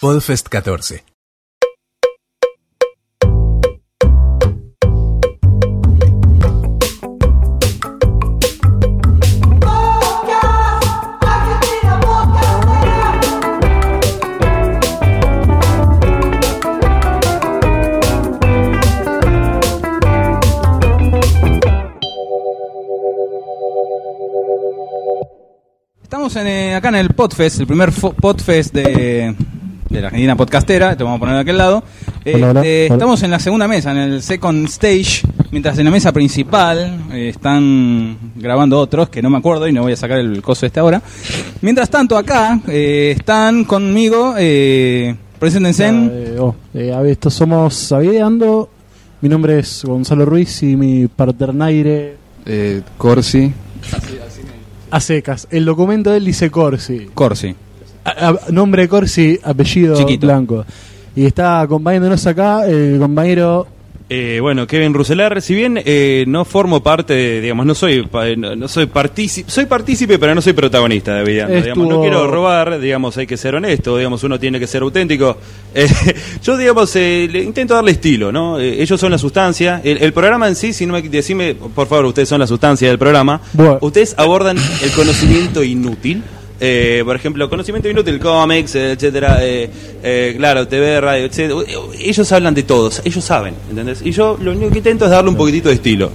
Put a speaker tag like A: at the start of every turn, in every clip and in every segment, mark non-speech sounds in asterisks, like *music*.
A: Podfest 14.
B: Estamos en, eh, acá en el Podfest, el primer Podfest de, de la Argentina Podcastera, te vamos a poner de aquel lado. Eh,
C: Hola, hola,
B: eh,
C: hola.
B: Estamos en la segunda mesa, en el second stage, mientras en la mesa principal eh, están grabando otros, que no me acuerdo y no voy a sacar el coso este ahora. Mientras tanto acá eh, están conmigo, eh, preséntense.
C: Eh, oh, eh, a ver, estos somos Avideando. Mi nombre es Gonzalo Ruiz y mi parternaire
D: Eh, Corsi.
C: a secas. El documento de él dice Corsi.
B: Corsi.
C: A- a- nombre Corsi, apellido
B: Chiquito.
C: Blanco. Y está acompañándonos acá el compañero.
E: Eh, bueno, Kevin Ruselar, si bien eh, no formo parte, de, digamos, no soy pa- no, no soy partícipe, soy partícipe, pero no soy protagonista de Viviendo, digamos, no quiero robar, digamos, hay que ser honesto, digamos, uno tiene que ser auténtico. *laughs* Eh, yo, digamos, eh, le intento darle estilo, ¿no? Eh, ellos son la sustancia, el, el programa en sí, si no me decime, por favor, ustedes son la sustancia del programa.
C: Bueno.
E: Ustedes abordan el conocimiento inútil. Eh, por ejemplo, conocimiento inútil, cómics, eh, etcétera, eh, eh, claro, TV, radio, etcétera. Ellos hablan de todos, ellos saben, ¿entendés? Y yo lo único que intento es darle un poquitito de estilo.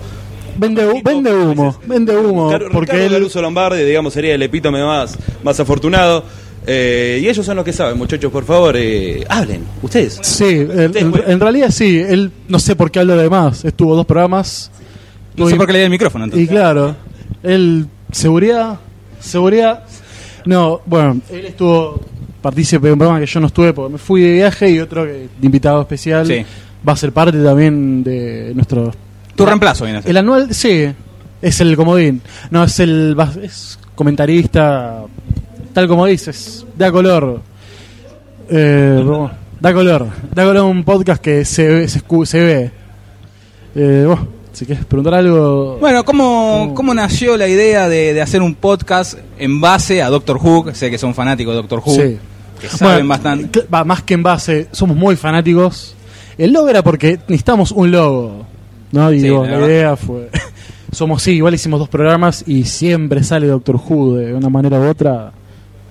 C: Vende, vende humo, vende humo. Porque
E: Ricardo
C: él,
E: Caruso Lombardi, digamos, sería el epítome más, más afortunado. Eh, y ellos son los que saben, muchachos, por favor, eh, hablen, ustedes.
C: Sí, en,
E: Ustedes,
C: en- en realidad sí. Él no sé por qué habla de más. Estuvo dos programas.
B: No sé por qué le di el micrófono
C: Y
B: entonces.
C: claro, él, seguridad, seguridad. No, bueno, él estuvo partícipe de un programa que yo no estuve porque me fui de viaje y otro que, de invitado especial
B: Sí.
C: va a ser parte también de nuestro.
B: Tu reemplazo viene a ser.
C: El anual, sí, es el comodín. No, es el. Es comentarista, tal como dices, da color. Eh, da color. Da color a un podcast que se ve. Se, se ve. Eh, bueno, si quieres preguntar algo.
B: Bueno, ¿cómo,
C: ¿Cómo?
B: ¿cómo nació la idea de, de hacer un podcast en base a Doctor Who? Sé que son fanáticos de Doctor Who,
C: Sí.
B: que saben
C: Bueno,
B: bastante.
C: va, más que en base, somos muy fanáticos. El logo era porque necesitamos un logo. ¿no? Y
B: Sí,
C: digo,
B: la
C: idea fue. *laughs* somos, sí, igual hicimos dos programas y siempre sale Doctor Who de una manera u otra.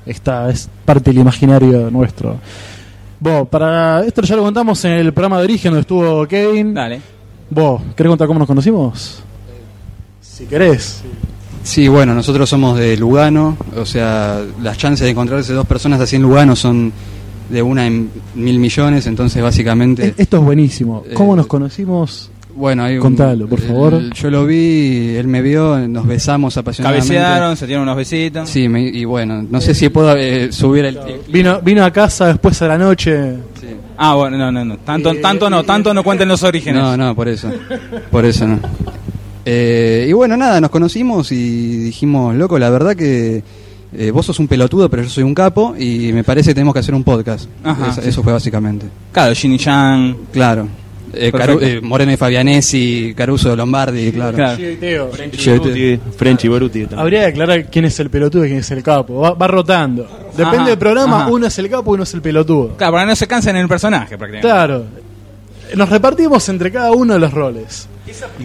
C: Esta es parte del imaginario nuestro. Vos, para esto ya lo contamos en el programa de origen donde estuvo Kevin.
B: Dale.
C: Vos, ¿querés contar cómo nos conocimos? Si querés.
D: Sí, bueno, nosotros somos de Lugano, o sea, las chances de encontrarse dos personas así en Lugano son de una en mil millones, entonces básicamente...
C: E- Esto es buenísimo. ¿Cómo
D: Eh,
C: nos conocimos?
D: Bueno, hay un-
C: Contalo, por
D: el-
C: favor.
D: yo lo vi, él me vio, nos besamos apasionadamente.
B: Cabecearon, se dieron unos besitos.
D: Sí, me- y bueno, no sé si puedo eh, subir el... el-
C: Vino, vino a casa después a la noche.
B: Ah, bueno, no, no, no. Tanto,
C: Eh,
B: tanto no, tanto no cuenten los orígenes.
D: No, no, por eso. Por eso no. Eh, y bueno, nada, nos conocimos y dijimos, loco, la verdad que eh, vos sos un pelotudo, pero yo soy un capo y me parece que tenemos que hacer un podcast.
B: Ajá, sí.
D: Eso fue básicamente.
B: Claro, Ginny Chan.
D: Claro. Eh. Caru- eh, Moreno y Fabianesi, Caruso Lombardi, claro.
B: Claro.
C: Sí, Teo.
E: Boruti, Frenchy Boruti.
C: Habría que aclarar quién es el pelotudo y quién es el capo. Va, va rotando. Depende
B: Ajá,
C: del programa,
B: ajá.
C: uno es el capo y uno es el pelotudo.
B: Claro, para que no se cansen en el personaje, prácticamente.
C: Claro. Nos repartimos entre cada uno de los roles.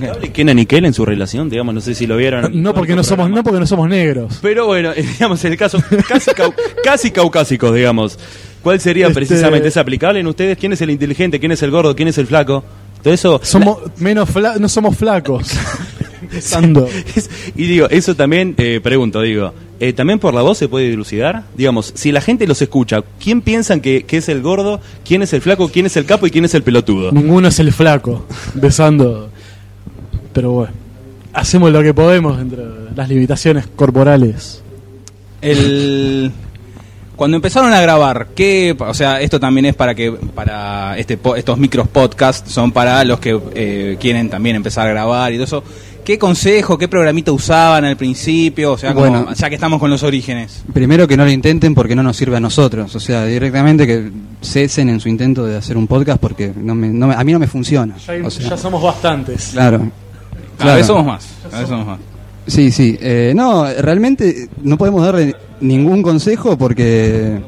E: ¿Hable Kenan y Kel en su relación? Digamos, no sé si lo vieron. *laughs*
C: No porque no somos, no porque no somos negros.
E: Pero bueno, *laughs* digamos, en el caso casi, cau- casi caucásicos, digamos. ¿Cuál sería
C: Este-
E: precisamente? ¿Es aplicable en ustedes? ¿Quién es el inteligente? ¿Quién es el gordo? ¿Quién es el flaco? Todo eso.
C: Somos menos fla- no somos flacos. *laughs* Empezando. *laughs*
E: Y digo, eso también, eh, pregunto, digo, eh, ¿también por la voz se puede dilucidar? Digamos, si la gente los escucha, ¿quién piensan que, que es el gordo? ¿Quién es el flaco? ¿Quién es el capo? ¿Y quién es el pelotudo?
C: Ninguno es el flaco. *laughs* Besando. Pero bueno. Hacemos lo que podemos entre las limitaciones corporales.
B: El cuando empezaron a grabar, ¿qué, o sea, esto también es para que para este po- estos micros podcast son para los que eh, quieren también empezar a grabar y todo eso. ¿Qué consejo, qué programita usaban al principio? O sea, como-
D: Bueno.
B: ya que estamos con los orígenes.
D: Primero que no lo intenten porque no nos sirve a nosotros. O sea, directamente que cesen en su intento de hacer un podcast porque no me- no me- a mí no me funciona.
C: Ya,
D: O sea,
C: ya somos bastantes.
D: claro.
B: Cada
D: Claro.
B: vez somos más. Cada vez somos más.
D: Sí, sí. Eh, no, realmente no podemos darle ningún consejo porque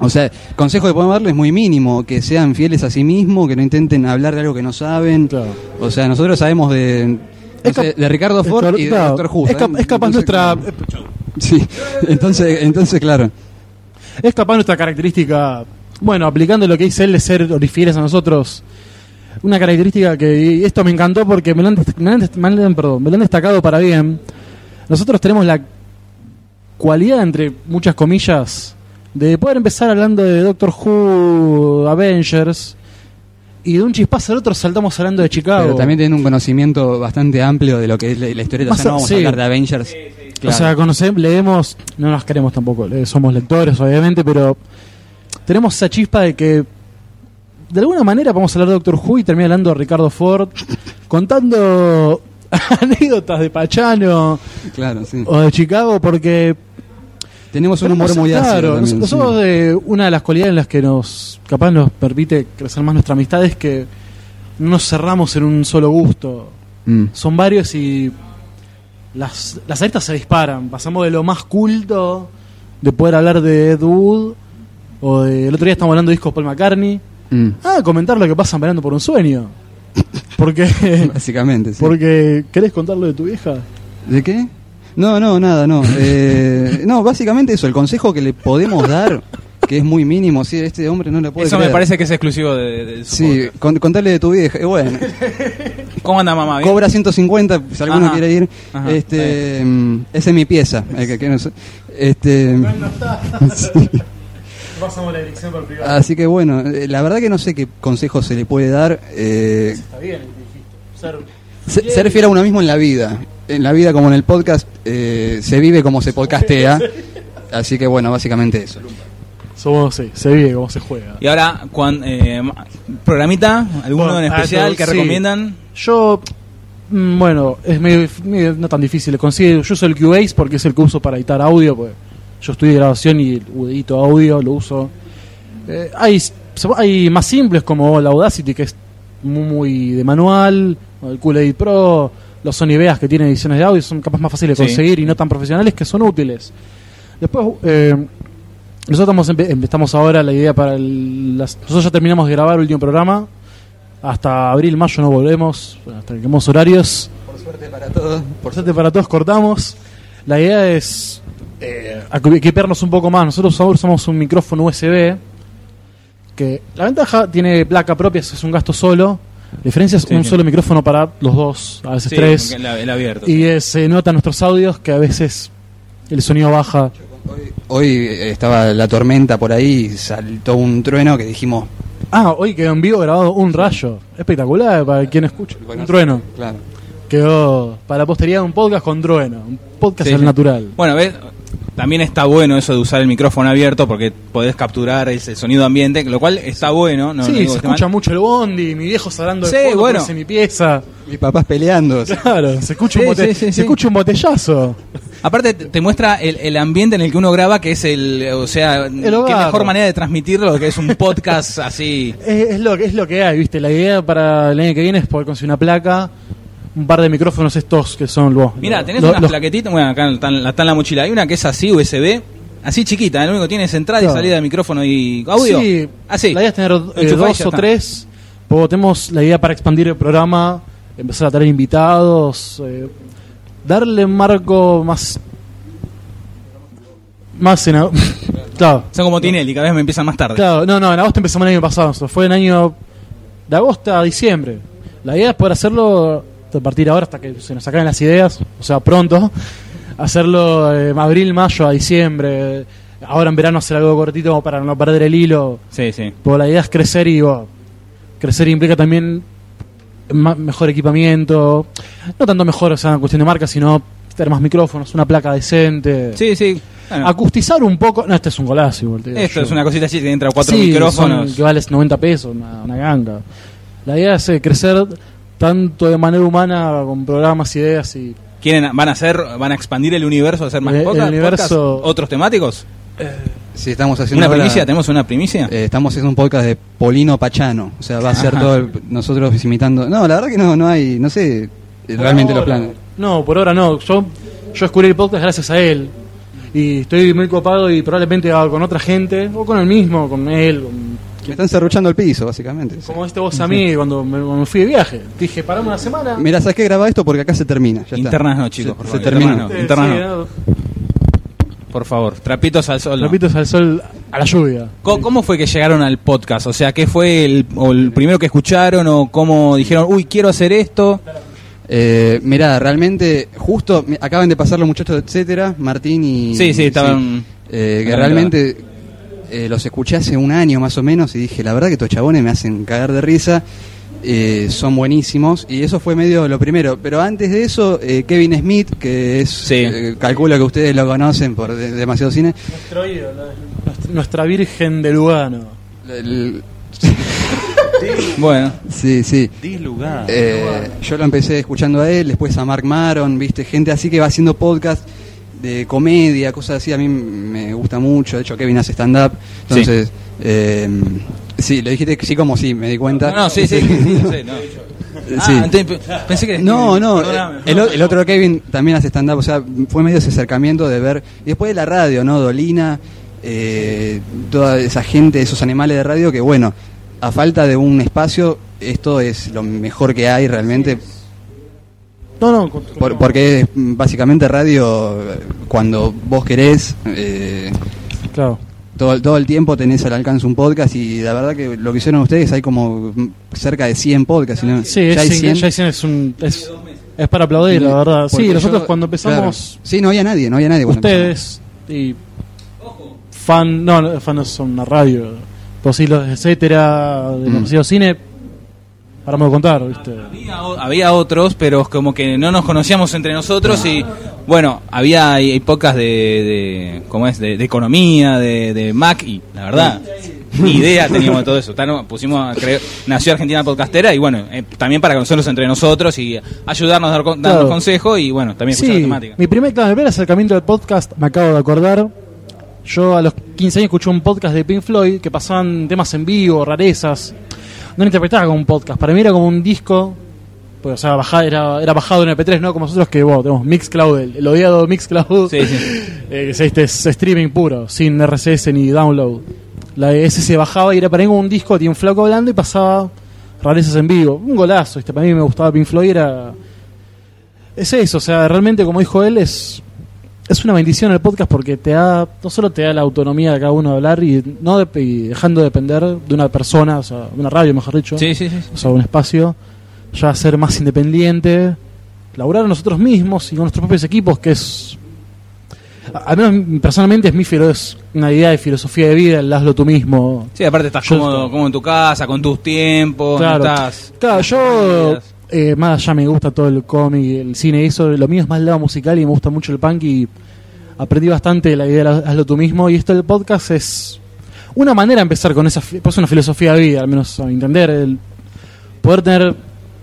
D: O sea, consejo que podemos darles es muy mínimo, que sean fieles a sí mismos, que no intenten hablar de algo que no saben.
C: Claro.
D: O sea, nosotros sabemos de, de Ricardo Ford y de
C: claro,
D: Doctor Who.
C: es, cap-
D: ¿saben?
C: es capaz
D: Entonces,
C: nuestra
D: claro. Sí, entonces, entonces claro.
C: es capaz nuestra característica bueno aplicando lo que dice él de ser orifieles a nosotros una característica que esto me encantó porque me lo han, me lo han me lo han- perdón, me lo han destacado para bien nosotros tenemos la cualidad entre muchas comillas de poder empezar hablando de Doctor Who Avengers y de un chispazo al otro saltamos hablando de Chicago
D: Pero también tienen un conocimiento bastante amplio de lo que es la, la historieta. O sea, no
C: a-
D: vamos
C: sí.
D: a hablar de Avengers.
C: O
D: Claro.
C: sea, conocemos, leemos, no nos queremos tampoco, le- somos lectores obviamente, pero tenemos esa chispa de que de alguna manera vamos a hablar de Doctor Who y termina hablando de Ricardo Ford, contando *laughs* anécdotas de Pachano
D: claro, sí.
C: o de Chicago, porque
D: Tenemos un humor muy ácido.
C: claro,
D: también,
C: nos-
D: sí.
C: nosotros de una de las cualidades en las que nos capaz nos permite crecer más nuestra amistad es que no nos cerramos en un solo gusto
D: Mm.
C: son varios y las, las aristas se disparan. Pasamos de lo más culto, de poder hablar de Ed Wood, o de, el otro día estamos hablando de discos Paul McCartney,
D: Mm.
C: a comentar lo que pasa Velando por un sueño. *laughs* Porque,
D: Básicamente, sí.
C: porque ¿querés contarlo de tu vieja?
D: ¿De qué? No, no, nada, no. *laughs* Eh, no, básicamente eso, el consejo que le podemos dar, que es muy mínimo, sí, este hombre no le puede
B: Eso me parece que es exclusivo de, de su
D: Sí,
B: podcast.
D: con- contarle de tu vieja. Eh, bueno, *laughs*
B: ¿Cómo anda mamá? ¿Bien?
D: cobra 150 si alguno
B: Ajá.
D: quiere ir.
B: Ajá,
D: este, mm, esa es mi pieza. el que- que no sé. Este, *laughs* sí.
C: Pasamos la dirección por privado.
D: Así que bueno, eh, la verdad que no sé qué consejo se le puede dar. eh,
C: Está bien, dijiste. Ser-
D: se- ser fiel a uno mismo en la vida. En la vida como en el podcast, eh, se vive como se podcastea. *laughs* Así que bueno, básicamente eso.
C: Somos, sí, se vive como se juega.
B: Y ahora, cuan- eh, programita, alguno
C: Bueno,
B: en especial que
C: sí.
B: recomiendan.
C: Yo, mm, bueno, es medio, medio- no tan difícil. Consigue, yo soy el Cubase porque es el que uso para editar audio. Pues yo estudio grabación y edito audio, lo uso. Eh, hay, hay más simples como la Audacity, que es muy, muy de manual, o el Cool Edit Pro, los Sony Vegas que tienen ediciones de audio, son capaz más fáciles de
B: Sí.
C: conseguir y no tan profesionales que son útiles. Después, eh, nosotros estamos, empe- empezamos ahora la idea para el, las- nosotros ya terminamos de grabar el último programa. Hasta abril, mayo no volvemos, hasta que quemos horarios.
D: Por suerte para todos.
C: Por suerte para todos cortamos. La idea es eh, equiparnos un poco más. Nosotros ahora usamos un micrófono USB que la ventaja tiene placa propia, es un gasto solo. La diferencia es
B: Sí,
C: un
B: sí.
C: solo micrófono para los dos, a veces
B: Sí,
C: tres.
B: el, el abierto.
C: Y eh, se notan nuestros audios que a veces el sonido baja.
D: Hoy, hoy, eh, estaba la tormenta por ahí y saltó un trueno que dijimos.
C: Ah, hoy quedó en vivo grabado un rayo. Espectacular para quien escucha.
D: bueno,
C: un trueno.
D: Claro.
C: Quedó para la posteridad un podcast con trueno. Un podcast
B: Sí,
C: al
B: sí.
C: natural.
B: Bueno, ves, también está bueno eso de usar el micrófono abierto porque podés capturar ese sonido ambiente, lo cual está bueno. No,
C: sí,
B: no digo
C: se escucha
B: mal.
C: mucho el bondi, mi viejo hablando de
B: Sí,
C: fondo
B: bueno.
C: en mi pieza.
D: Mis papás peleando.
C: Claro, se escucha,
B: Sí,
C: un, bote-
B: sí, sí,
C: se
B: sí.
C: escucha un botellazo.
B: Aparte te, muestra el, el ambiente en el que uno graba, que es el, o sea, qué
C: hogar.
B: mejor manera de transmitirlo que es un podcast así. *laughs*
C: Es, es lo, que- es lo que hay, ¿viste? La idea para el año que viene es poder conseguir una placa, un par de micrófonos estos que son vos.
B: Mira, tenés
C: Los-
B: unas
C: los-
B: plaquetitas, bueno, acá está, en- la mochila, hay una que es así, USB, así chiquita, lo único que tiene es entrada y salida de micrófono y audio.
C: Sí,
B: así.
C: la idea es tener eh, dos o
B: está.
C: tres. Luego tenemos la idea para expandir el programa, empezar a traer invitados, eh, darle un marco más. Más en. *laughs* claro.
B: Son como Tinelli, cada vez me empiezan más tarde.
C: Claro, no, no, en agosto empezamos el año pasado, fue en año de agosto a diciembre. La idea es poder hacerlo a partir de ahora hasta que se nos acaben las ideas, o sea, pronto, hacerlo eh, abril, mayo a diciembre, ahora en verano hacer algo cortito como para no perder el hilo,
B: Sí, sí.
C: porque la idea es crecer y bueno, crecer implica también mejor equipamiento, no tanto mejor, o sea, en cuestión de marca, sino tener más micrófonos, una placa decente,
B: Sí, sí. Bueno,
C: acustizar un poco, no, este es un golazo igual, te digo
B: esto
C: yo.
B: es una cosita así que entra cuatro
C: Sí,
B: micrófonos.
C: son- que vale 90 pesos, una, una ganga. La idea es eh, crecer tanto de manera humana con programas, ideas y
B: ¿Quieren, van a hacer, van a expandir el universo, hacer más
C: El- el
B: podcast,
C: universo-
B: podcast? otros temáticos?
D: Sí, estamos haciendo
B: ¿Una
D: ahora-
B: primicia? ¿Tenemos una primicia?
D: Eh, estamos haciendo un podcast de Polino Pachano. O sea, va a ser
B: Ajá.
D: todo el- nosotros imitando. No, la verdad que no, no hay, no sé eh, realmente los
C: ahora-
D: planes.
C: No, por ahora no. Yo, yo descubrí el podcast gracias a él. Y estoy muy copado y probablemente con otra gente, o con el mismo, con él, con-
D: Me están cerruchando el piso, básicamente.
C: como este vos a mí cuando me, cuando fui de viaje. Dije, paramos una semana.
D: Mira, ¿sabes qué? Graba esto porque acá se termina. Ya está.
B: Internas no, chicos,
D: Se,
B: por
D: se
B: internas no. Internas
C: sí,
B: no.
C: ¿no?
B: Por favor, trapitos al sol. no.
C: Trapitos al sol, a la lluvia.
B: ¿Cómo, cómo fue que llegaron al podcast? O sea, ¿qué fue el, o el primero que escucharon o cómo dijeron, uy, quiero hacer esto?
D: Eh, mirá, realmente, justo acaban de pasar los muchachos, etcétera, Martín y.
B: Sí, sí, estaban-
D: Eh, que realmente eh, los escuché hace un año más o menos y dije, la verdad que estos chabones me hacen cagar de risa. eh, son buenísimos y eso fue medio lo primero. Pero antes de eso, eh, Kevin Smith, que es.
B: Sí.
D: eh, calculo que ustedes lo conocen por de- demasiado cine.
C: Nuestro ídolo, nuestra- nuestra Virgen de Lugano.
D: El- *laughs*
B: Bueno,
D: sí, sí.
E: Lugar.
D: Eh, yo lo empecé escuchando a él, después a Mark Maron, viste, gente así que va haciendo podcast de comedia, cosas así, a mí me gusta mucho, de hecho Kevin hace stand-up, entonces, eh, sí, lo dijiste que sí como sí, me di cuenta.
B: no, no, sí, sí, sí, no *laughs* sé, no. Ah,
D: Sí.
B: pensé que
D: No, no, el, el otro Kevin también hace stand-up, o sea, fue medio ese acercamiento de ver, y después de la radio, ¿no? Dolina, eh, toda esa gente, esos animales de radio, que bueno, a falta de un espacio, esto es lo mejor que hay realmente,
C: No, no,
D: Por- porque es mm, básicamente radio eh, cuando vos querés, eh,
C: claro.
D: todo, todo el tiempo tenés al alcance un podcast y la verdad que lo que hicieron ustedes hay como mm, cerca de 100 podcasts. ¿no?
C: Sí,
D: ya hay
C: es,
D: 100.
C: ya hay cien, es, un, es, es para aplaudir, la verdad. Sí, nosotros
D: yo-
C: cuando empezamos,
D: claro. Sí, no había nadie, no había nadie.
C: ustedes y fan, no, fan no son una radio, posibles, etcétera, de
D: Mm.
C: cine, paramos de contar, ¿viste?
B: Había, otros, pero como que no nos conocíamos entre nosotros y bueno, había hay, hay pocas de, de ¿cómo es? De, de economía, de, de Mac y la verdad, ni idea teníamos de todo eso. Tan- pusimos, a creer- nació Argentina Podcastera y bueno, eh, también para conocernos entre nosotros y ayudarnos a dar, con- darnos
C: Claro.
B: consejos y bueno, también escuchar
C: Sí,
B: la temática.
C: mi primer, claro, mi primer acercamiento al podcast, me acabo de acordar. Yo a los 15 años escuché un podcast de Pink Floyd que pasaban temas en vivo, rarezas. No lo interpretaba como un podcast, para mí era como un disco. Pues, o sea, era, era bajado en MP3, ¿no? Como nosotros que bueno, tenemos Mixcloud, el, el odiado Mixcloud.
B: Sí, sí. *laughs*
C: Eh, este, es streaming puro, sin RSS ni download. La ese se bajaba y era para mí como un disco, tenía un flaco hablando y pasaba rarezas en vivo. Un golazo, este, para mí me gustaba Pink Floyd, era es eso, o sea, realmente como dijo él, es, es una bendición el podcast porque te da, no solo te da la autonomía de cada uno de hablar y no de- y dejando de depender de una persona, o sea, de una radio mejor dicho,
B: Sí, sí, sí.
C: o sea, un espacio, ya ser más independiente, laburar nosotros mismos y con nuestros propios equipos, que es, a- al menos personalmente es mi filo, es una idea de filosofía de vida, el hazlo tú mismo.
B: Sí, aparte estás
C: Yo-
B: cómodo, cómodo en tu casa, con tus tiempos,
C: Claro,
B: no estás...
C: claro yo eh, más allá me gusta todo el cómic, el cine eso, lo mío es más el lado musical y me gusta mucho el punk y aprendí bastante la idea de hazlo tú mismo. Y esto del podcast es una manera de empezar con esa, pues una filosofía de vida, al menos a mi entender, el poder tener,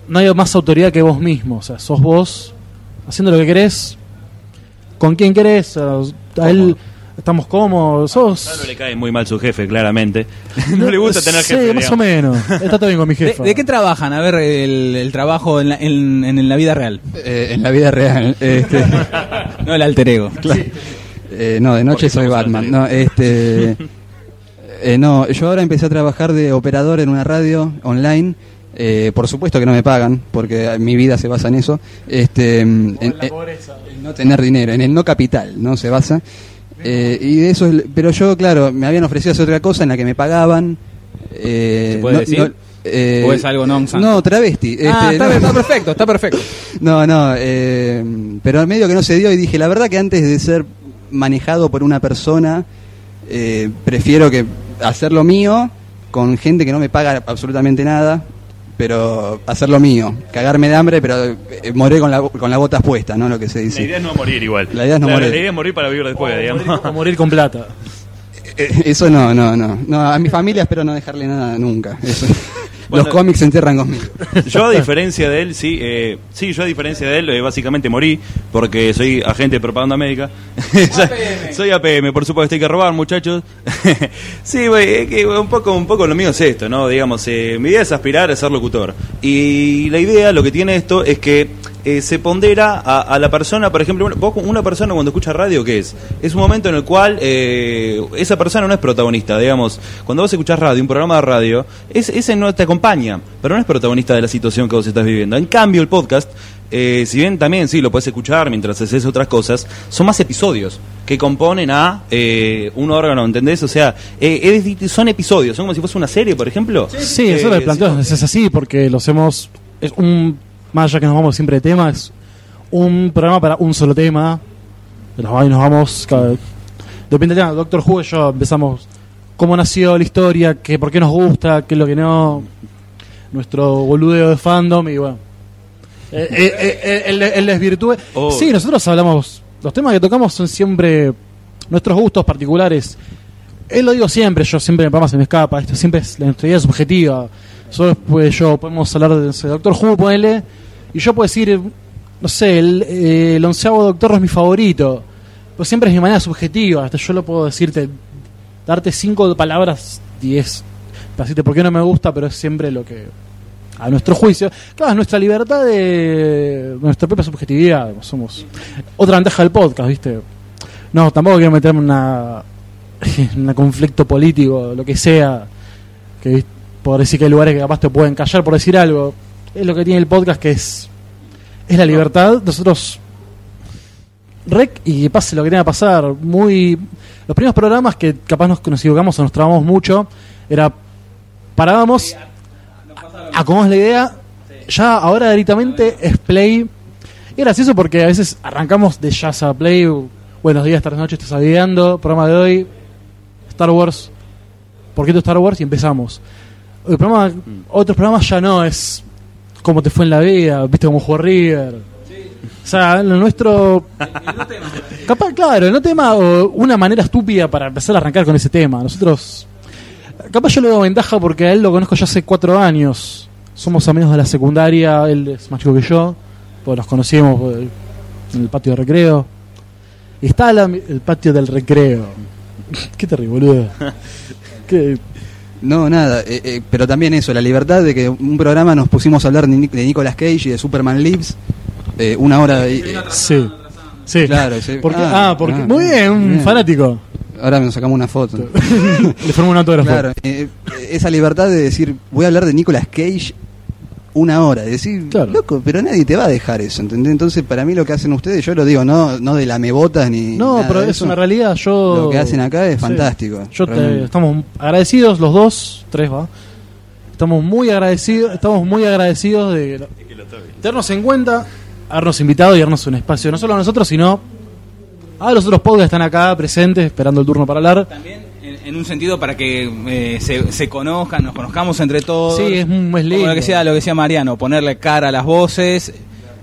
C: no hay más autoridad que vos mismo, o sea, sos vos haciendo lo que querés, con quien querés, a, a él estamos cómodos, sos...
E: No le cae muy mal su jefe, claramente. *laughs* no le gusta tener
C: Sí,
E: jefe.
C: más o menos, está todo bien con mi
B: ¿De,
C: jefa.
B: de qué trabajan? A ver, el, el trabajo en la, en, en la vida real.
D: Eh, en la vida real. Este, *laughs*
B: No el alter ego.
D: eh, no, de noche
E: Porque
D: soy Batman. No, este, *laughs* eh, no, yo ahora empecé a trabajar de operador en una radio online. Eh, por supuesto que no me pagan, porque mi vida se basa en eso. Este, en, en- en no tener dinero, en el no capital, ¿no? Se basa. Eh, y de eso, es- pero yo, claro, me habían ofrecido hacer otra cosa en la que me pagaban. Eh,
B: ¿Se puede decir?
D: eh,
B: ¿O es algo non
D: No, travesti.
B: ah,
D: este,
B: está,
D: no.
B: está perfecto, está perfecto. *laughs*
D: No, no, eh, pero al medio que no se dio y dije, la verdad que antes de ser manejado por una persona, eh, prefiero que hacer lo mío con gente que no me paga absolutamente nada, pero hacer lo mío, cagarme de hambre, pero eh, morir con, la, con las botas puestas, ¿no? Lo que se
E: La
D: dice.
E: idea es no morir igual.
D: La idea es no morir.
E: La idea es morir para vivir después, digamos.
C: O morir con plata.
D: Eh, Eso no, no, no, no. A mi familia espero no dejarle nada nunca. Eso.
E: Bueno,
D: Los cómics se entierran conmigo. *laughs*
E: Yo a diferencia de él, sí, eh, sí, yo a diferencia de él, eh, básicamente morí porque soy agente de propaganda médica. *laughs* soy APM, por supuesto, hay que robar, muchachos. *laughs* sí, güey, es que un poco, un poco lo mío es esto, ¿no? Digamos, eh, mi idea es aspirar a ser locutor. Y la idea, lo que tiene esto, es que eh, se pondera a, a la persona, por ejemplo, una- vos, una persona cuando escucha radio, ¿qué es? Es un momento en el cual eh, esa persona no es protagonista, digamos. Cuando vos escuchás radio, un programa de radio, es, ese no te acompaña, pero no es protagonista de la situación que vos estás viviendo. En cambio, el podcast, eh, si bien también sí lo puedes escuchar mientras haces otras cosas, son más episodios que componen a eh, un órgano, ¿entendés? O sea, eh, es- son episodios, son como si fuese una serie, por ejemplo.
C: Sí,
E: Eh,
C: eso lo planteo,
E: sí.
C: es así, porque lo hacemos, es un, más allá que nos vamos siempre de tema, es un programa para un solo tema, nos va- y nos vamos, cada- depende del tema, Doctor Who y yo empezamos cómo nació la historia, qué, por qué nos gusta, qué es lo que no, nuestro boludeo de fandom, y bueno, eh, eh, eh, eh, el, el desvirtúe.
E: Oh.
C: Sí, nosotros hablamos, los temas que tocamos son siempre nuestros gustos particulares. Él lo digo siempre, yo siempre en el programa se me escapa, esto siempre es la nuestra idea subjetiva. Solo pues yo podemos hablar de Doctor Who, ponele, y yo puedo decir, no sé, el, eh, el onceavo Doctor es mi favorito, pero siempre es mi manera subjetiva, hasta yo lo puedo decirte, darte cinco palabras es, para decirte por qué no me gusta, pero es siempre lo que, a nuestro juicio, claro, es nuestra libertad de nuestra propia subjetividad, somos otra ventaja del podcast, ¿viste? No, tampoco quiero meterme en una *laughs* en un conflicto político, lo que sea, que por decir que hay lugares que capaz te pueden callar por decir algo. Es lo que tiene el podcast que es es la libertad. Nosotros rec y pase lo que tenga que pasar. Muy los primeros programas que capaz nos, nos equivocamos o nos trabamos mucho era parábamos acomodamos la idea ya ahora directamente es play y gracioso porque a veces arrancamos de jazz a play buenos días, tardes, noches, estás aviando programa de hoy Star Wars ¿por qué tu Star Wars? y empezamos el programa, otros programas ya no es cómo te fue en la vida viste cómo jugó River o sea, lo nuestro Capaz, claro, no tema o una manera estúpida para empezar a arrancar con ese tema. Nosotros, capaz yo le doy ventaja porque a él lo conozco ya hace cuatro años. Somos amigos de la secundaria, él es más chico que yo, pues nos conocimos en el patio de recreo. Y está la- el patio del recreo. Qué terrible, boludo. *laughs* Qué-
D: No, nada, eh, eh, pero también eso, la libertad de que un programa nos pusimos a hablar de, Nic- de Nicolas Cage y de Superman Lives, eh, una hora... y- eh,
C: Sí. Sí.
D: Claro, sí.
C: Porque,
D: Ah,
C: ah, porque,
D: ah,
C: muy bien, un
D: bien.
C: fanático.
D: ahora nos sacamos una foto. *laughs*
C: Le formó un autógrafo.
D: Claro, eh, esa libertad de decir, voy a hablar de Nicolas Cage una hora, de decir,
C: Claro.
D: loco, pero nadie te va a dejar eso, ¿entendés? Entonces, para mí lo que hacen ustedes, yo lo digo, no, no de lamebotas ni.
C: No,
D: nada
C: pero
D: de
C: es
D: eso.
C: una realidad. Yo
D: Lo que hacen acá es
C: Sí.
D: fantástico.
C: Yo te- estamos agradecidos los dos, tres va. Estamos muy agradecidos, estamos muy agradecidos de tenernos en cuenta, habernos invitado y darnos un espacio, no solo a nosotros, sino a los otros podcasts que están acá presentes, esperando el turno para hablar.
B: También en, un sentido para que eh, se, se conozcan, nos conozcamos entre todos.
C: Sí, es muy- es
B: Como
C: lindo.
B: lo que sea, lo que decía Mariano, ponerle cara a las voces.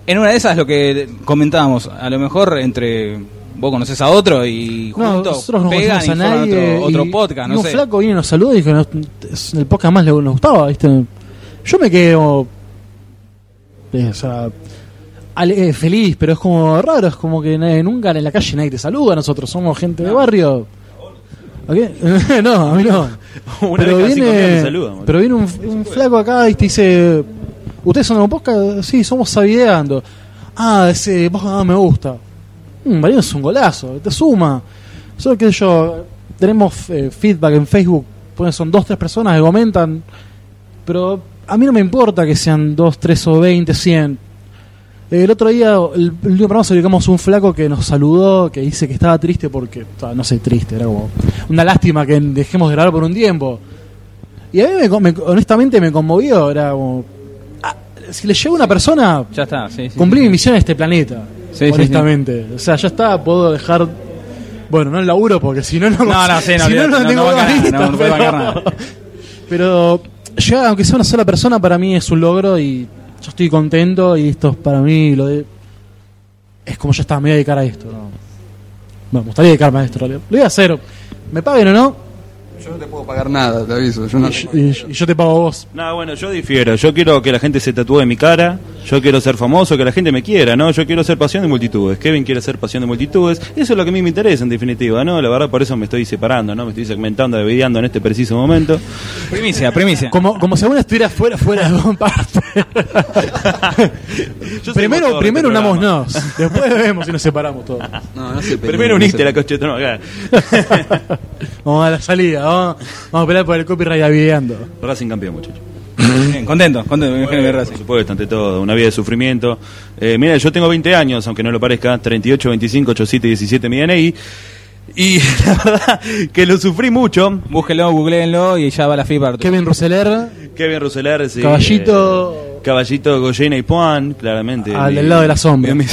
B: En una de esas lo que comentábamos, a lo mejor entre vos conoces a otro y
C: No,
B: juntos
C: nosotros no
B: pegan y
C: a nadie.
B: otro, otro
C: y-
B: podcast, no
C: un
B: sé.
C: flaco viene y nos saluda y dijo, "No, es el podcast más le nos gustaba, ¿viste? Yo me quedo. eh, o sea, eh, feliz, pero es como raro, es como que nadie- nunca en la calle nadie te saluda. Nosotros somos gente de barrio. ¿A qué? *laughs* no, a mí no. *laughs*
E: Una
C: pero
E: vez
C: viene,
E: boludo.
C: pero viene un, un flaco acá y te dice: ¿Ustedes son un podcast? Sí, somos sabideando. Ah, ese podcast ah, me gusta. Mm, Mariano es un golazo, te suma. Solo que yo, tenemos eh, feedback en Facebook, pues son dos, tres personas que comentan, pero a mí no me importa que sean dos, tres o veinte, cien. El otro día, el, el último programa a un flaco que nos saludó, que dice que estaba triste porque, no sé, triste, era como una lástima que dejemos de grabar por un tiempo. Y a mí, me, honestamente, me conmovió, era como, ah, si le llega a una persona,
B: Ya está, sí, sí.
C: cumplí mi misión en este planeta. Honestamente. O sea, ya está, puedo dejar. Bueno, no el laburo porque si no, no.
B: No, no, sí, no,
C: si no,
B: olvídate,
C: no
B: no,
C: tengo
B: no nada,
C: guionista,
B: no, no puede
C: pero-. *laughs* Pero ya, aunque sea una sola persona, para mí es un logro y yo estoy contento y esto es para mí lo de. Es como yo estaba, me voy a dedicar a esto. ¿no? Bueno, me gustaría dedicarme a esto. Lo voy a hacer. ¿Me paguen o no?
D: Yo no te puedo pagar nada, te aviso. Yo no,
C: Y, y- y yo te pago a vos.
E: No, bueno, yo difiero. Yo quiero que la gente se tatúe mi cara Yo quiero ser famoso, que la gente me quiera, ¿no? Yo quiero ser pasión de multitudes. Kevin quiere ser pasión de multitudes. Eso es lo que a mí me interesa, en definitiva, ¿no? La verdad, por eso me estoy separando, ¿no? Me estoy segmentando, dividiendo en este preciso momento.
B: Primicia, primicia.
C: Como, como si alguna estuviera fuera, fuera de *laughs*
E: soy
C: primero primero
E: este
C: unámonos, después vemos si nos separamos todos.
D: No, no se peleen,
E: Primero
D: no
E: uniste
D: se
E: la cocheta, no, acá.
C: Vamos a la salida, vamos, vamos a pelear por el copyright videando.
E: Racing campeón, muchachos.
B: Bien, contento, contento. me imagino que
E: Por supuesto, ante todo, una vida de sufrimiento. Eh, mira, yo tengo 20 años, aunque no lo parezca, 38, 25, 87, 17 mi DNI. Y *laughs* la verdad que lo sufrí mucho.
B: Búsquenlo, googleenlo y ya va la FIPA.
C: Kevin Roseler,
E: Kevin Roseler, sí,
C: Caballito.
E: eh, Caballito Goyena y Puan, claramente.
C: Al
E: Mi-
C: del lado de la sombra.
E: Mi,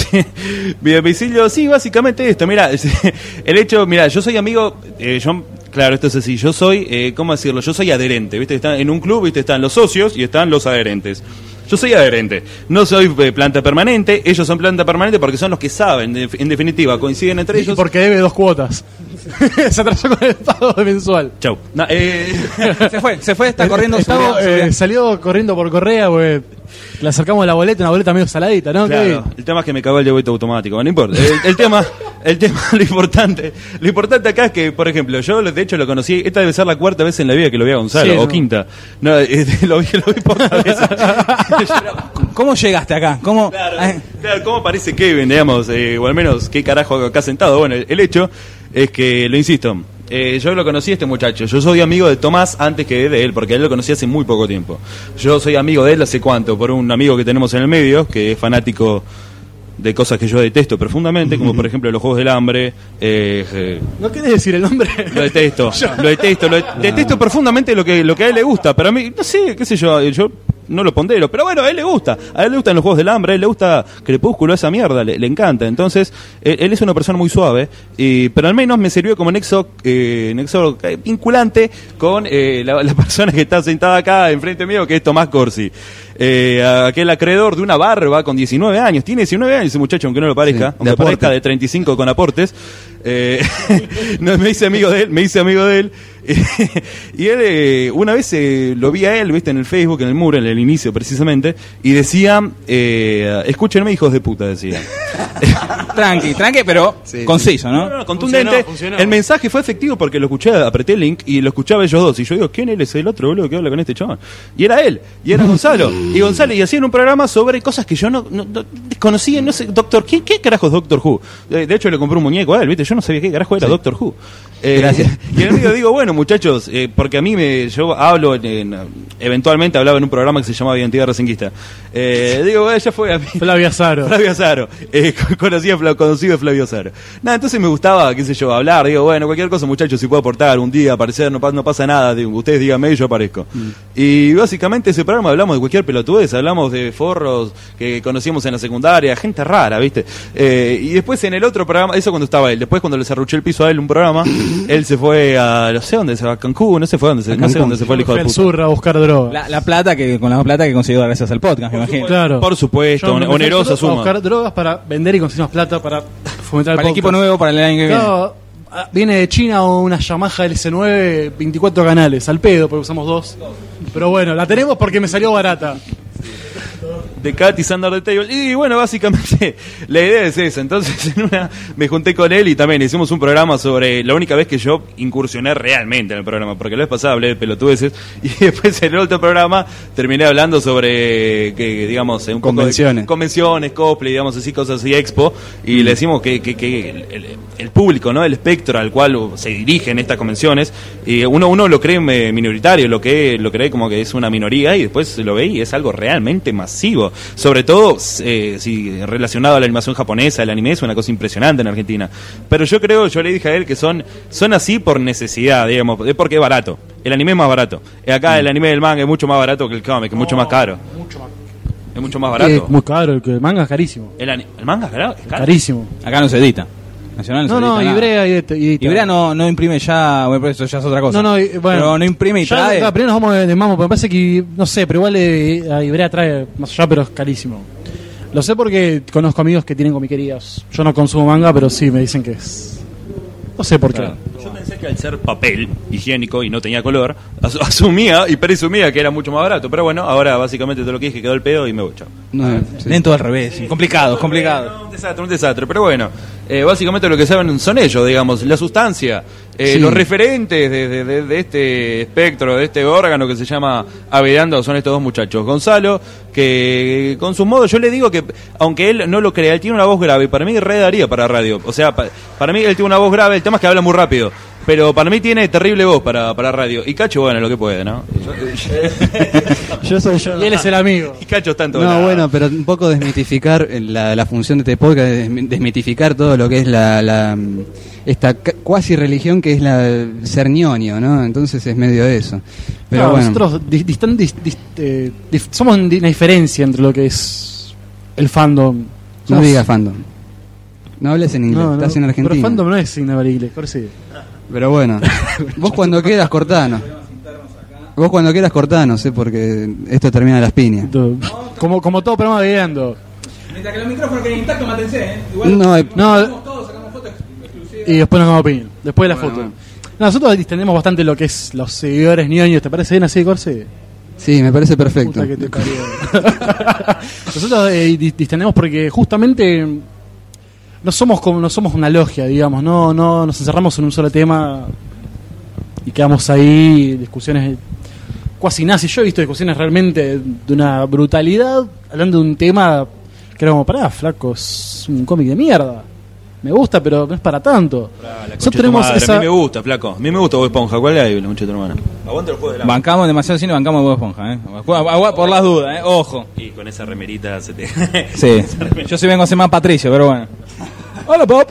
E: mi domicilio, sí, básicamente esto. Mira, *laughs* el hecho, mira, yo soy amigo, eh, yo, claro, esto es así, yo soy, eh, ¿cómo decirlo? Yo soy adherente, ¿viste? Está, en un club, ¿viste? Están los socios y están los adherentes. Yo soy adherente, no soy eh, planta permanente, ellos son planta permanente porque son los que saben, en definitiva, coinciden entre
C: y
E: ellos.
C: porque debe dos cuotas. *laughs* Se atrasó con el pago mensual.
E: Chau. No, eh,
B: Se fue, se fue, está corriendo.
C: Estamos, eh, salió corriendo por correa, porque le acercamos la boleta, una boleta medio saladita, ¿no?
E: Claro, el tema es que me cagó el débito automático, no importa. El, el tema, el tema, *laughs* lo importante, lo importante acá es que, por ejemplo, yo de hecho lo conocí, esta debe ser la cuarta vez en la vida que lo vi a Gonzalo,
C: Sí,
E: o
C: no.
E: quinta. No, eh, *laughs* lo vi, lo vi pocas veces.
B: ¿Cómo llegaste acá? ¿Cómo?
E: Claro, claro, ¿cómo parece Kevin, digamos? eh, o al menos, ¿qué carajo acá sentado? Bueno, el, el hecho es que, lo insisto, eh, yo lo conocí a este muchacho. Yo soy amigo de Tomás antes que de él, porque él lo conocí hace muy poco tiempo. Yo soy amigo de él hace cuánto, por un amigo que tenemos en el medio, que es fanático de cosas que yo detesto profundamente, como por ejemplo los Juegos del Hambre. eh, eh,
C: ¿No querés decir el nombre?
E: lo detesto, *laughs* lo detesto, lo de- detesto profundamente lo que, lo que a él le gusta, pero a mí, no sé, qué sé yo, yo no lo pondero, pero bueno, a él le gusta, a él le gustan los Juegos del Hambre, a él le gusta Crepúsculo, esa mierda, le, le encanta, entonces, él, él es una persona muy suave, y, pero al menos me sirvió como nexo, eh, nexo eh, vinculante con eh, la, la *laughs* persona que está sentada acá enfrente mío, que es Tomás Corsi. Eh, aquel acreedor de una barba con 19 años, tiene 19 años ese muchacho, aunque no lo parezca,
D: Sí,
E: aunque
D: aporte.
E: parezca de 35 con aportes. Eh, *laughs* no, me hice amigo de él, me hice amigo de él. *laughs* y él, eh, una vez eh, lo vi a él, viste, en el Facebook, en el muro, en el inicio precisamente, y decía, eh, escúchenme hijos de puta, decía. *laughs*
B: tranqui, tranqui, pero
D: Sí,
B: conciso, ¿no?
E: No, no, contundente.
C: Funcionó, funcionó.
E: El mensaje fue efectivo porque lo escuché, apreté el link y lo escuchaba ellos dos. Y yo digo, ¿quién él es el otro boludo que habla con este chaval? Y era él, y era Gonzalo. *laughs* y Gonzalo, y hacían un programa sobre cosas que yo no, no, no desconocía, no sé, Doctor, ¿qué, qué carajo es Doctor Who? Eh, De hecho, le compré un muñeco a él, ¿viste? Yo no sabía qué carajo era Doctor Who. Eh,
D: Gracias. *laughs*
E: Y en el medio digo, bueno, muchachos, eh, porque a mí me, yo hablo, en- en- eventualmente hablaba en un programa que se llamaba Identidad Racinguista. Eh, digo, eh, ya fue a mí. *laughs*
C: Flavia Zaro.
E: Flavio Azaro. Eh, *laughs* conocía, Fla- conocido de Flavio Azaro. Nada, entonces me gustaba, qué sé yo, hablar. Digo, bueno, cualquier cosa, muchachos, si puedo aportar un día, aparecer, no, pa- no pasa nada. Digo, ustedes díganme y yo aparezco. Y básicamente ese programa hablamos de cualquier pelotudez, hablamos de forros que conocíamos en la secundaria, gente rara, ¿viste? Eh, y después en el otro programa, eso cuando estaba él, después cuando le cerruché el piso a él un programa, *coughs* él se fue a, no sé dónde, se va a Cancún, no sé fue dónde, se, no sé dónde se fue el hijo de
C: al
E: puta.
C: sur a buscar droga.
B: La, la plata que con la plata que consiguió gracias al podcast, me imagino.
C: Claro.
E: Por supuesto,
C: Yo me
E: onerosa
C: a
E: suma.
C: buscar drogas para vender y conseguir más plata para *laughs* fomentar
B: Para el equipo
C: podcast.
B: nuevo para el año que viene.
C: Claro, ah, viene de China una Yamaha LC9, 24 canales, al pedo, porque usamos dos. Pero bueno, la tenemos porque me salió barata.
E: De Cat y Sander de Table. Y bueno, básicamente *laughs* la idea es esa. Entonces, *laughs* en una me junté con él y también hicimos un programa sobre la única vez que yo incursioné realmente en el programa, porque la vez pasada hablé de pelotudeces *laughs* y después en el otro programa terminé hablando sobre que digamos un poco de-
D: Convenciones.
E: convenciones, cosplay, digamos así, cosas así, expo, y le decimos que, que- que el, el- el público, ¿no? El espectro al cual se dirigen estas convenciones, y uno, uno lo cree eh, minoritario, lo que lo cree como que es una minoría, y después lo ve y es algo realmente masivo. Sobre todo, eh, si relacionado a la animación japonesa, el anime es una cosa impresionante en Argentina. Pero yo creo, yo le dije a él que son, son así por necesidad, digamos, es porque es barato. El anime es más barato. Eh, Acá el anime del manga es mucho más barato que el cómic, es mucho más caro.
C: Mucho más.
E: Es mucho más barato.
C: Es muy caro, el, que- el manga es carísimo.
E: El, el manga es caro. es caro.
C: Carísimo.
B: Acá no se edita. Nacional no,
C: No,
B: nada.
C: Ibrea y, este- y
B: Ibrea no, no imprime ya, bueno, pero eso ya es otra cosa.
C: No, no, bueno.
B: Pero no imprime y
C: Ya,
B: trae.
C: claro, primero nos vamos de, de mambo, porque me parece que, no sé, pero igual eh, a Ibrea trae más allá, pero es carísimo. Lo sé porque conozco amigos que tienen comiquerías. Yo no consumo manga, pero sí me dicen que es. No sé por qué.
E: Yo que al ser papel higiénico y no tenía color, asu- *laughs* asumía y presumía que era mucho más barato. Pero bueno, ahora básicamente todo lo que dije quedó el pedo y me voy, chao.
D: No, sí.
B: Lento al revés. Complicado, complicado.
E: No, un desastre, un desastre. Pero bueno, eh, básicamente lo que saben son ellos, digamos, la sustancia, eh,
D: Sí.
E: los referentes de, de- de- de este espectro, de este órgano que se llama Avereando son estos dos muchachos. Gonzalo, que con su modo, yo le digo que, aunque él no lo crea, él tiene una voz grave, para mí re daría para radio. O sea, pa- para mí él tiene una voz grave, el tema es que habla muy rápido. Pero para mí tiene terrible voz para, para radio. Y Cacho, bueno, lo que puede, ¿no? *laughs*
D: Yo soy yo.
C: Y él es el amigo.
E: Y Cacho está en todo
D: No,
E: lado.
D: bueno, pero un poco desmitificar la, la función de este podcast, desmi- desmitificar todo lo que es la, la esta cuasi religión que es la ser ñoño, ¿no? Entonces es medio de eso. Pero bueno,
C: Nosotros dis- distan- dis- dis- eh, dif- somos una diferencia entre lo que es el fandom.
D: no digas fandom. No hables en inglés,
C: No, no,
D: estás en Argentina.
C: Pero fandom no es inglés, por sí.
D: Pero bueno, *laughs* vos cuando quieras cortanos. Vos cuando quieras cortanos, ¿eh? porque esto termina a las piñas.
C: Como, como todo programa viendo.
B: Mientras que los micrófonos queden intactos, mátense, ¿eh? Igual
D: No, eh,
C: No,
B: todos, sacamos fotos exclusivas.
C: y después nos damos opinión. Después de la
D: Bueno,
C: foto.
D: bueno.
C: No, nosotros distendemos bastante lo que es los seguidores ñoños. ¿Te parece bien así, Corse?
D: sí, me parece perfecto.
C: Puta que te parió. *laughs* Nosotros eh, di- distendemos porque justamente no somos como no somos una logia, digamos, no no nos encerramos en un solo tema y quedamos ahí discusiones cuasi nazis. Yo he visto discusiones realmente de una brutalidad hablando de un tema que era como, pará, flaco, es un cómic de mierda. Me gusta, pero no es para tanto.
E: La concha
C: Nosotros tenemos
E: madre,
C: esa...
E: A mí me gusta, flaco. A mí me gusta Bob Esponja. ¿Cuál hay, la concha de tu hermana? Aguanta el juego de la
B: Bancamos demasiado cine, bancamos Bob Esponja, ¿eh? Agua- agua- Por las dudas, ¿eh? Ojo.
E: Y con esa remerita se te...
B: Sí. *laughs* Yo sí vengo a ser más Patricio, pero bueno. Hola, Bob.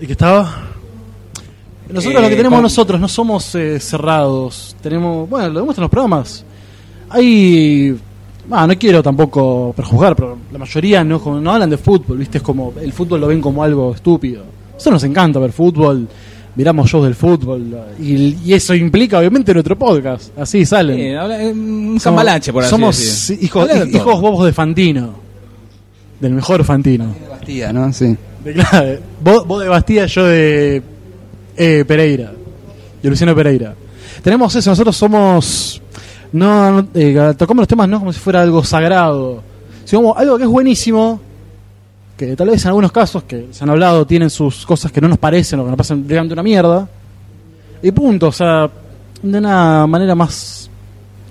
C: ¿Y qué estaba? Nosotros
B: Eh,
C: lo que tenemos
B: con-
C: nosotros no somos eh, cerrados. Tenemos, bueno, lo demuestran los programas. Hay, ah, no quiero tampoco prejuzgar, pero la mayoría no, no hablan de fútbol, ¿viste? Es como el fútbol lo ven como algo estúpido. Eso nos encanta ver fútbol, miramos shows del fútbol y, y eso implica obviamente nuestro podcast. Así salen.
B: Sí, habla- eh, un cambalache, por así
C: Somos
B: decir.
C: hijos,
B: de
C: hijos bobos de Fantino. Del mejor Fantino.
D: Bastía, ¿no? Sí.
C: De, claro, vos, vos de Bastía, yo de eh, Pereira. De Luciano Pereira. Tenemos eso, nosotros somos. No, no, eh, tocamos los temas no como si fuera algo sagrado, sino como algo que es buenísimo. Que tal vez en algunos casos que se han hablado tienen sus cosas que no nos parecen o que nos pasan de una mierda. Y punto, o sea, de una manera más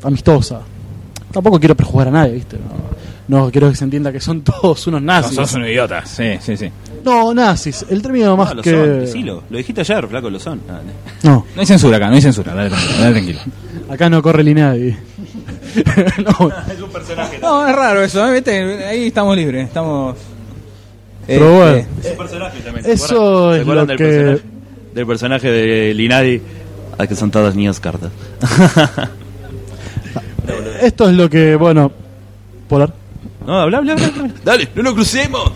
C: amistosa. Tampoco quiero prejuzgar a nadie, ¿viste? No, no quiero que se entienda que son *laughs* todos unos
B: No,
C: nazis.
B: sos un idiota. Sí, sí, sí.
C: No, nazis. El término más
E: No, lo
C: que.
E: son, decilo. Lo dijiste ayer, flaco, lo son.
C: No,
B: No hay censura acá, no hay censura. Dale. Dale tranquilo.
C: Acá no corre ni nadie. *laughs* no,
E: Es un personaje.
B: No, es raro eso, ¿eh? ¿Viste? Ahí estamos libres. Estamos.
C: Pero bueno.
E: Es un personaje también.
C: Eso
E: ¿Se
C: es lo
E: del
C: que-
E: Personaje, del personaje de Linadi. Ah, que son todas niñas cartas. *laughs*
C: esto es lo que, bueno. Polar.
E: no, habla, habla, habla. Dale, no nos crucemos.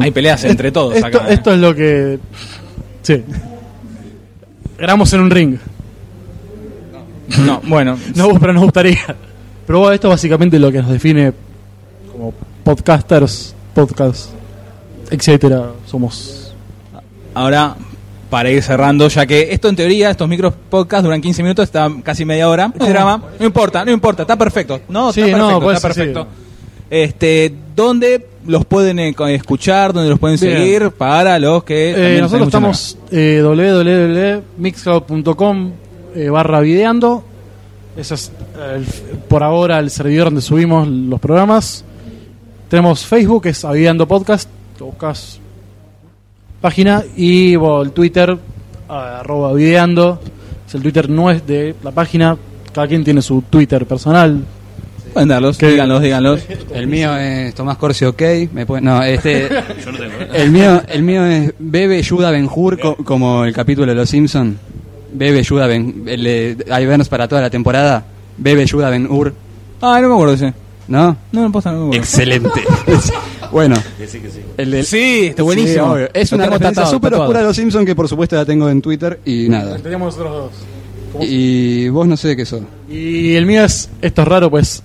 B: Hay peleas entre todos
C: esto,
B: acá. ¿eh?
C: esto es lo que. Sí. Grabamos en un ring. *laughs*
B: No, bueno.
C: No, pero nos gustaría. Pero bueno, esto es básicamente lo que nos define como podcasters, podcast, etcétera. Somos.
B: Ahora, para ir cerrando, ya que esto en teoría, estos micros podcast duran 15 minutos, está casi media hora. drama. No importa, no importa, está perfecto. No,
C: Sí,
B: está perfecto,
C: no, pues,
B: está
C: sí.
B: perfecto. Este, ¿dónde los pueden eh, escuchar? ¿Dónde los pueden
C: Bien.
B: seguir? Para los que.
C: Eh, nosotros estamos eh, www.mixcloud.com eh, barra videando. Ese es el- por ahora el servidor donde subimos los programas. Tenemos Facebook, es Avideando Podcast. Lo buscas página. Y bueno, el Twitter, arroba Avideando. Es el Twitter no es de la página. Cada quien tiene su Twitter personal.
B: Pueden darlos,
C: Que-
B: díganlos, díganlos. *laughs*
D: El mío es Tomás Corsi OK. Me puede- no, este. *laughs*
E: Yo no tengo.
D: El mío, el mío es Bebe Yuda Benjur, co- como el capítulo de Los Simpson. Bebe Yuda Ben, el de- hay vernos para toda la temporada. Bebe Yuda Ben Ur,
B: Ah, no me acuerdo ese.
D: ¿no?
B: No, no pasa, no me acuerdo.
D: Excelente. *laughs* bueno,
E: Que sí, que sí.
D: el del-
B: Sí, está buenísimo.
D: Sí, es una referencia
B: tatuado,
D: súper oscura de Los Simpson que por supuesto la tengo en Twitter y nada.
C: Tenemos nosotros dos.
D: Y vos no sé qué sos.
C: Y el mío es, esto es raro, pues,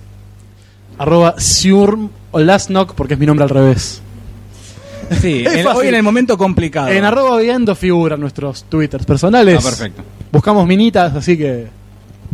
C: arroba Siurm o Last Knock, porque es mi nombre al revés. *laughs*
B: Sí, en- hoy en el momento complicado.
C: En arroba viendo figuran nuestros twitters personales.
B: Ah, perfecto.
C: Buscamos minitas, así que.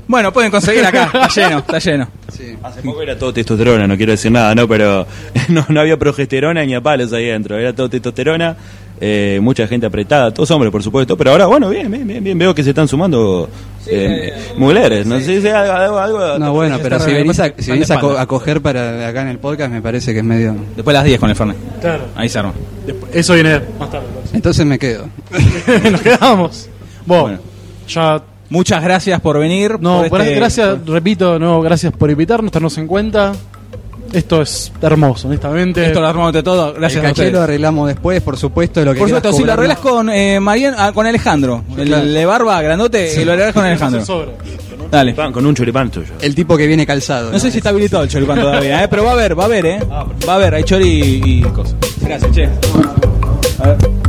B: Bueno, pueden conseguir acá, *laughs* está lleno, está lleno.
D: Sí.
E: Hace poco era todo testosterona, no quiero decir nada, ¿no? Pero *laughs* no, no había progesterona ni a palos ahí adentro, era todo testosterona, eh, mucha gente apretada, todos hombres, por supuesto, pero ahora, bueno, bien, bien, bien, bien, veo que se están sumando eh, mujeres, no sé si algo, algo, algo-
D: No, bueno, pero si venís a,
B: están
D: si
B: de
D: venís a, co- a coger para acá en el podcast, me parece que es medio.
B: Después de las 10 con el Fernet.
C: Claro.
B: Ahí se arma.
C: Eso viene más tarde.
D: Entonces me quedo. *laughs*
C: Nos quedamos. Bueno,
B: Bueno.
C: Ya.
B: Muchas gracias por venir.
C: No,
B: por este-
C: gracias, repito, no, gracias por invitarnos, tenernos en cuenta. Esto es hermoso, honestamente.
B: Esto lo armamos de todo. Gracias
D: el
B: a
D: caché
B: ustedes.
D: lo arreglamos después, por supuesto. Lo que
B: Por supuesto, si lo arreglas con eh, Marian, ah, con Alejandro, el
D: Claro.
B: de barba grandote, y lo arreglas con Alejandro. Dale.
E: Con un choripán tuyo.
D: El tipo que viene calzado.
B: No sé si está habilitado el choripán todavía, eh, pero va a haber, va a haber, eh. Va a haber, hay chori y, y cosas. Gracias, che. A ver.